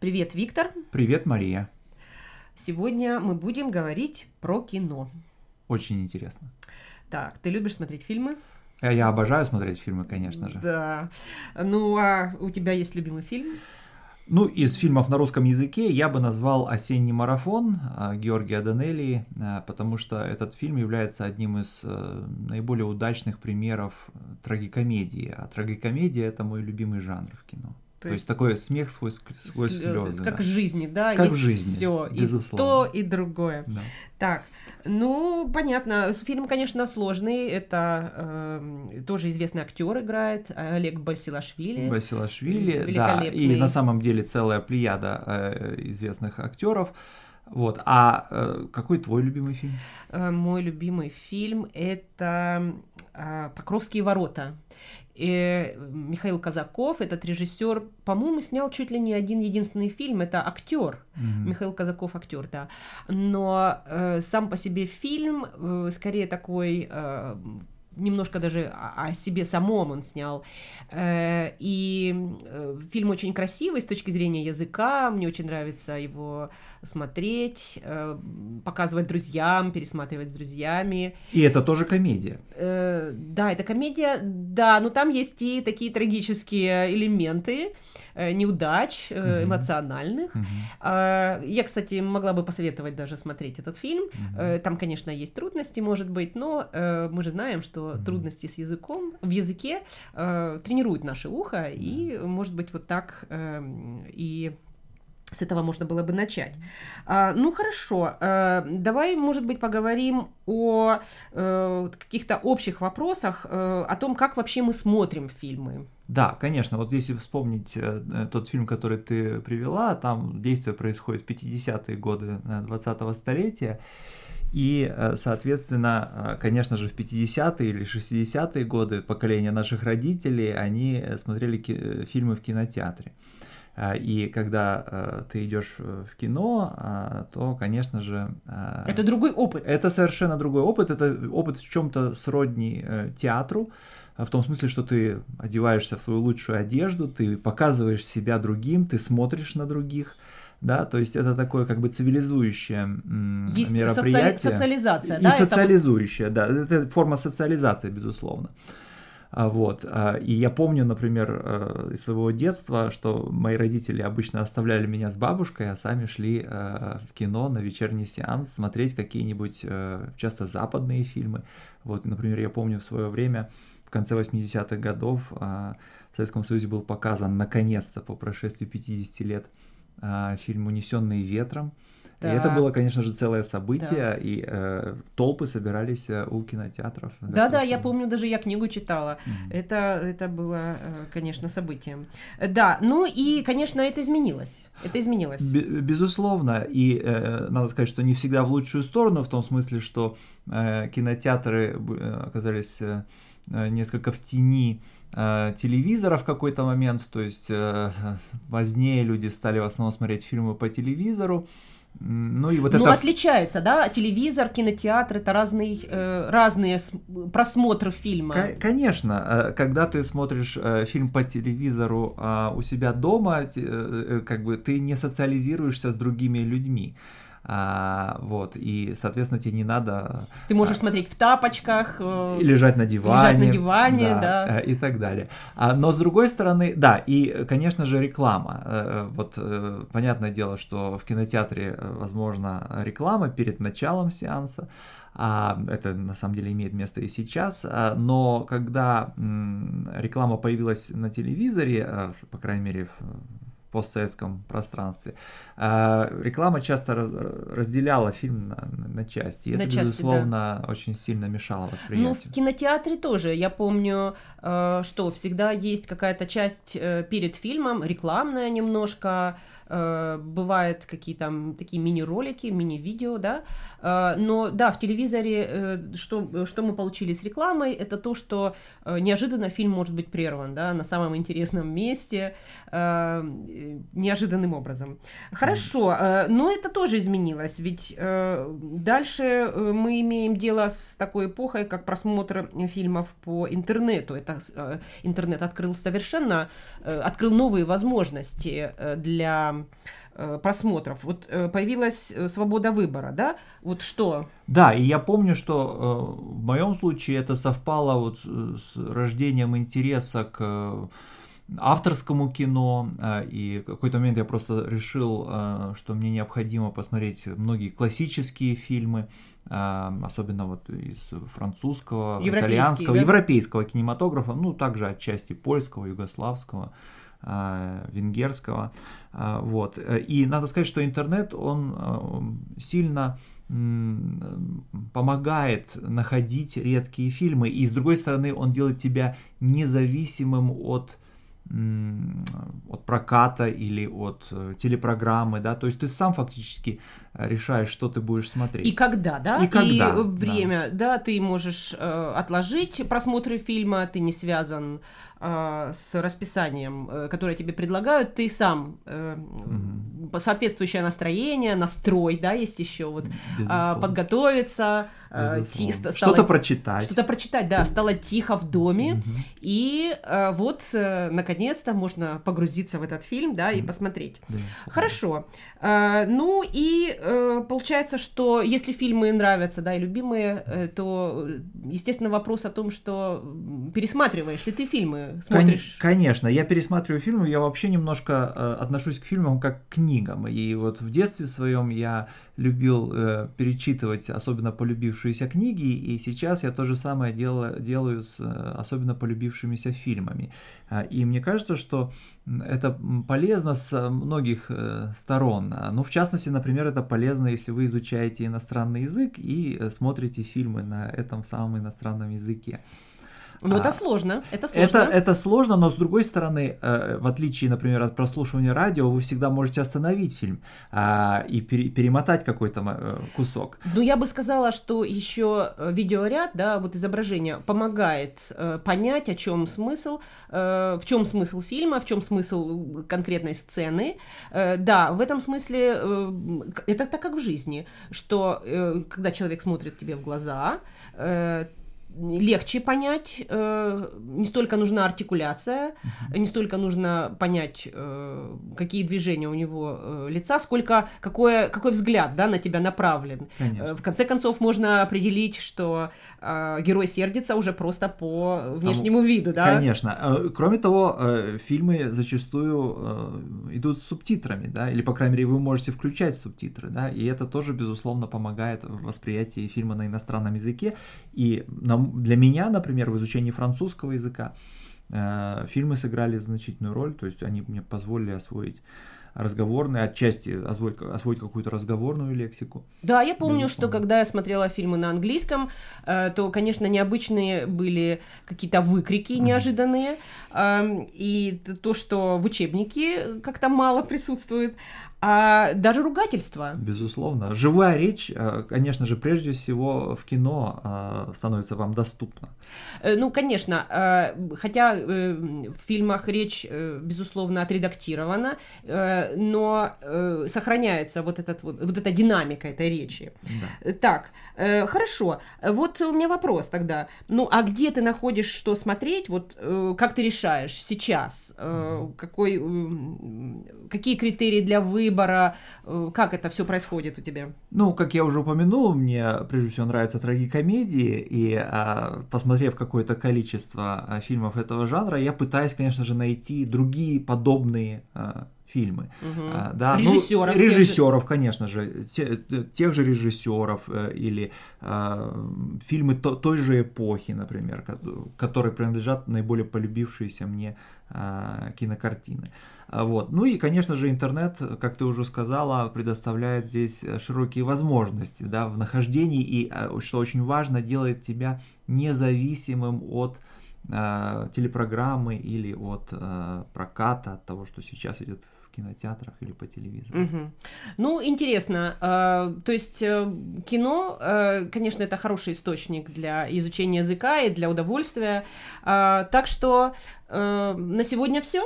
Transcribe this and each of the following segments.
Привет, Виктор. Привет, Мария. Сегодня мы будем говорить про кино. Очень интересно. Так, ты любишь смотреть фильмы? Я, я обожаю смотреть фильмы, конечно же. Да. Ну, а у тебя есть любимый фильм? Ну, из фильмов на русском языке я бы назвал «Осенний марафон» а, Георгия Данелии, а, потому что этот фильм является одним из э, наиболее удачных примеров трагикомедии. А трагикомедия – это мой любимый жанр в кино. То, То есть, есть такой смех сквозь, сквозь слезы. слезы. Как да. в жизни, да? Как есть в жизни, все, безусловно. и то, и другое. Да. Так, ну, понятно. Фильм, конечно, сложный. Это э, тоже известный актер играет, Олег Басилашвили. Басилашвили, да. И на самом деле целая плеяда э, известных актеров. Вот. А э, какой твой любимый фильм? Э, мой любимый фильм это э, Покровские ворота. И Михаил Казаков, этот режиссер, по-моему, снял чуть ли не один единственный фильм. Это актер. Mm-hmm. Михаил Казаков актер, да. Но э, сам по себе фильм э, скорее такой э, немножко даже о себе самом он снял. Э, и э, фильм очень красивый с точки зрения языка, мне очень нравится его смотреть, э, показывать друзьям, пересматривать с друзьями. И это тоже комедия. Да, это комедия, да, но там есть и такие трагические элементы, неудач э, эмоциональных. А, я, кстати, могла бы посоветовать даже смотреть этот фильм. Э, там, конечно, есть трудности, может быть, но мы же знаем, что трудности с языком, в языке тренируют наше ухо, и, может быть, вот так и с этого можно было бы начать. А, ну хорошо, а, давай, может быть, поговорим о а, каких-то общих вопросах, а, о том, как вообще мы смотрим фильмы. Да, конечно. Вот если вспомнить э, тот фильм, который ты привела, там действие происходит в 50-е годы 20-го столетия. И, соответственно, конечно же, в 50-е или 60-е годы поколение наших родителей, они смотрели фильмы в кинотеатре. А, и когда э, ты идешь в кино, а, то, конечно же... А, это другой опыт. Это совершенно другой опыт. Это опыт в чем-то сродни э, театру, в том смысле, что ты одеваешься в свою лучшую одежду, ты показываешь себя другим, ты смотришь на других. Да, то есть это такое как бы цивилизующее Есть мероприятие. Соци... социализация, и да? И социализующее, это... да. Это форма социализации, безусловно. А, вот. А, и я помню, например, э, из своего детства, что мои родители обычно оставляли меня с бабушкой, а сами шли э, в кино на вечерний сеанс смотреть какие-нибудь э, часто западные фильмы. Вот, например, я помню в свое время, в конце 80-х годов в Советском Союзе был показан, наконец-то, по прошествии 50 лет, фильм «Унесенные ветром», да. И это было, конечно же, целое событие, да. и э, толпы собирались э, у кинотеатров. Да-да, я помню, даже я книгу читала. Mm-hmm. Это, это было, э, конечно, событием. Да, ну и, конечно, это изменилось. Это изменилось. Б- безусловно, и э, надо сказать, что не всегда в лучшую сторону, в том смысле, что э, кинотеатры э, оказались э, несколько в тени телевизора в какой-то момент, то есть позднее люди стали в основном смотреть фильмы по телевизору, ну и вот Но это... отличается, да? Телевизор, кинотеатр это разные, э, разные просмотры фильма. Конечно, э, когда ты смотришь э, фильм по телевизору а у себя дома, как бы ты не социализируешься с другими людьми. А, вот, и, соответственно, тебе не надо... Ты можешь а, смотреть в тапочках. Э, лежать на диване. Лежать на диване, да. да. Э, и так далее. А, но, с другой стороны, да, и, конечно же, реклама. Э, вот, понятное дело, что в кинотеатре, возможно, реклама перед началом сеанса, а, это на самом деле имеет место и сейчас, а, но когда реклама появилась на телевизоре, по крайней мере, в постсоветском пространстве. А, реклама часто разделяла фильм на, на части, и на это, части, безусловно, да. очень сильно мешало восприятию. Ну, в кинотеатре тоже. Я помню, э, что всегда есть какая-то часть э, перед фильмом, рекламная немножко, Э, бывают какие-то такие мини-ролики, мини-видео, да, э, но да, в телевизоре э, что, что мы получили с рекламой, это то, что неожиданно фильм может быть прерван, да, на самом интересном месте, неожиданным образом. Хорошо, э, но это тоже изменилось, ведь э, дальше э, мы имеем дело с такой эпохой, как просмотр фильмов по интернету. Это э, интернет открыл совершенно, э, открыл новые возможности э, Э, просмотров. Вот э, появилась э, свобода выбора, да? Вот что? Да, и я помню, что в моем случае это совпало вот с рождением интереса к авторскому кино, и в какой-то момент я просто решил, что мне необходимо посмотреть многие классические фильмы, особенно вот из французского, итальянского, да? европейского кинематографа, ну также отчасти польского, югославского. А, венгерского. А, вот. И надо сказать, что интернет, он а, сильно помогает находить редкие фильмы, и с другой стороны он делает тебя независимым от от проката или от э, телепрограммы, да, то есть ты сам фактически решаешь, что ты будешь смотреть. И когда, да? И когда. И время, да, да ты можешь э, отложить просмотр фильма, ты не связан с расписанием, э, которое тебе предлагают, ты сам угу. соответствующее настроение, настрой, да, есть еще вот э, подготовиться, э, ти, что-то прочитать, что-то прочитать, да, стало тихо в доме, угу. и э, вот наконец-то можно погрузиться в этот фильм, да, и посмотреть. Да, Хорошо, ну и получается, что если фильмы нравятся, да, и любимые, то естественно вопрос о том, что пересматриваешь ли ты фильмы смотришь? Конечно, я пересматриваю фильмы, я вообще немножко э, отношусь к фильмам как к книгам. И вот в детстве своем я любил э, перечитывать особенно полюбившиеся книги, и сейчас я то же самое делаю, делаю с э, особенно полюбившимися фильмами. А, и мне кажется, что это полезно с многих э, сторон. Ну, в частности, например, это полезно, если вы изучаете иностранный язык и э, смотрите фильмы на этом самом иностранном языке. Ну, это сложно, это сложно. Это, это сложно, но с другой стороны, э, в отличие, например, от прослушивания радио, вы всегда можете остановить фильм э, и пере, перемотать какой-то э, кусок. Ну, я бы сказала, что еще э, видеоряд, да, вот изображение помогает э, понять, о чем смысл, э, в чем смысл фильма, в чем смысл конкретной сцены. Э, да, в этом смысле э, это так как в жизни, что э, когда человек смотрит тебе в глаза, э, легче понять, э, не столько нужна артикуляция, uh-huh. не столько нужно понять, э, какие движения у него э, лица, сколько какой, какой взгляд да, на тебя направлен. Конечно. В конце концов, можно определить, что герой сердится уже просто по внешнему Там, виду. Да? Конечно. Кроме того, фильмы зачастую идут с субтитрами, да, или, по крайней мере, вы можете включать субтитры, да, и это тоже, безусловно, помогает в восприятии фильма на иностранном языке. И, на для меня, например, в изучении французского языка э, фильмы сыграли значительную роль, то есть они мне позволили освоить разговорные, отчасти освоить, освоить какую-то разговорную лексику. Да, я помню, Безусловно. что когда я смотрела фильмы на английском, э, то, конечно, необычные были какие-то выкрики неожиданные, э, и то, что в учебнике как-то мало присутствует а даже ругательство. Безусловно. Живая речь, э, конечно же, прежде всего в кино э, становится вам доступна. Э, ну, конечно, хотя в фильмах речь, безусловно, отредактирована, но сохраняется вот, этот, вот, вот эта динамика этой речи. Да. Так, хорошо. Вот у меня вопрос тогда. Ну, а где ты находишь, что смотреть? Вот как ты решаешь сейчас? Какой, какие критерии для выбора? Выбора? Э, как это все происходит у тебя? Ну, как я уже упомянул, мне прежде всего нравятся трагикомедии, и а, посмотрев какое-то количество а, фильмов этого жанра, я пытаюсь, конечно же, найти другие подобные а, фильмы. Угу. А, да, режиссеров. Ну, режиссеров, же. конечно же, те, тех же режиссеров э, или э, фильмы то, той же эпохи, например, которые принадлежат наиболее полюбившиеся мне э, кинокартины. А, вот. Ну и, конечно же, интернет, как ты уже сказала, предоставляет здесь широкие возможности да, в нахождении и, э, что очень важно, делает тебя независимым от э, телепрограммы или от э, проката, от того, что сейчас идет кинотеатрах или по телевизору. Угу. Ну, интересно. Э, то есть э, кино, э, конечно, это хороший источник для изучения языка и для удовольствия. Э, так что э, на сегодня все.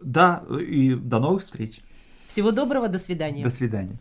Да, и до новых встреч. Всего доброго, до свидания. До свидания.